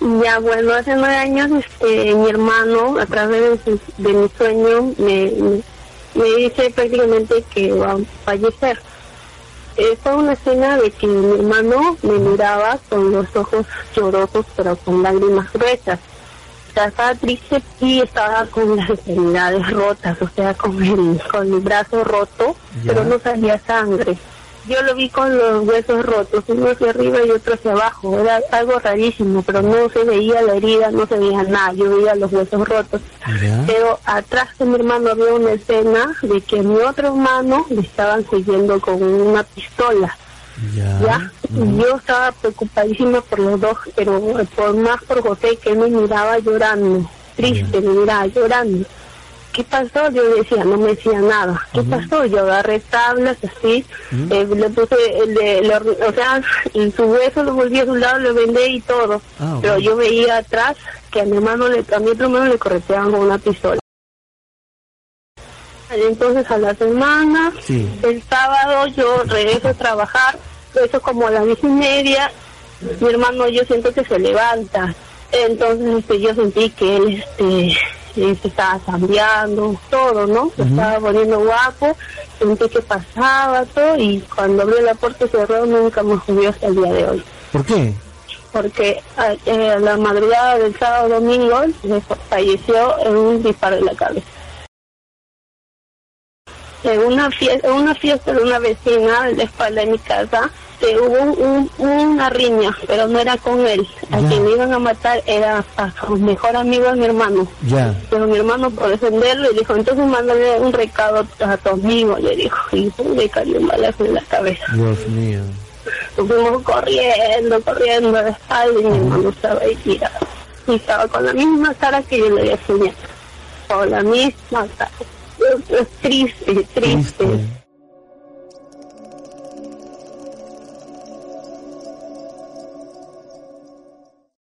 Ya, bueno, hace nueve años este, mi hermano, a través de, de mi sueño, me, me, me dice prácticamente que va a fallecer. Fue una escena de que mi hermano me miraba con los ojos llorosos, pero con lágrimas gruesas. O sea, estaba triste y estaba con las extremidades rotas, o sea, con el, con el brazo roto, Ya. pero no salía sangre. Yo lo vi con los huesos rotos, uno hacia arriba y otro hacia abajo. Era algo rarísimo, pero no se veía la herida, no se veía nada. Yo veía los huesos rotos. Ya. Pero atrás de mi hermano había una escena de que a mi otro hermano le estaban siguiendo con una pistola. Ya. ¿ya? Y Yo estaba preocupadísima por los dos, pero por más por José, que él me miraba llorando, triste, me miraba llorando. ¿Qué pasó? Yo decía, no me decía nada. ¿Qué pasó? Yo agarré tablas así, eh, le puse, el de- le- o sea, y su hueso lo volví a su lado, lo vendé y todo. Ah, Pero yo veía atrás que a mi hermano, le, a mi otro hermano le correteaban con una pistola. Entonces a la semana, Sí. el sábado yo regreso a trabajar, eso como a las diez y media, mi hermano yo siento que se levanta, entonces este, yo sentí que él este, eh, se estaba cambiando, todo, ¿no? Se estaba poniendo guapo, sentí que pasaba todo y cuando abrió la puerta cerró nunca me subió hasta el día de hoy ¿Por qué? porque a, eh, a la madrugada del sábado domingo eh, falleció en un disparo en la cabeza. En una fiesta, en una fiesta de una vecina en la espalda de mi casa, eh, hubo un- un- una riña, pero no era con él. A Ya. quien le iban a matar era a su mejor amigo de mi hermano. Ya. Pero mi hermano, por defenderlo, le dijo, entonces mándale un recado a tu amigo, le dijo. Y le cayó un balazo en la cabeza. Dios mío. Nos fuimos corriendo, corriendo de espalda y mi hermano estaba ahí tirado. Y estaba con la misma cara que yo le había soñado. Con la misma cara. Es triste, triste. Triste.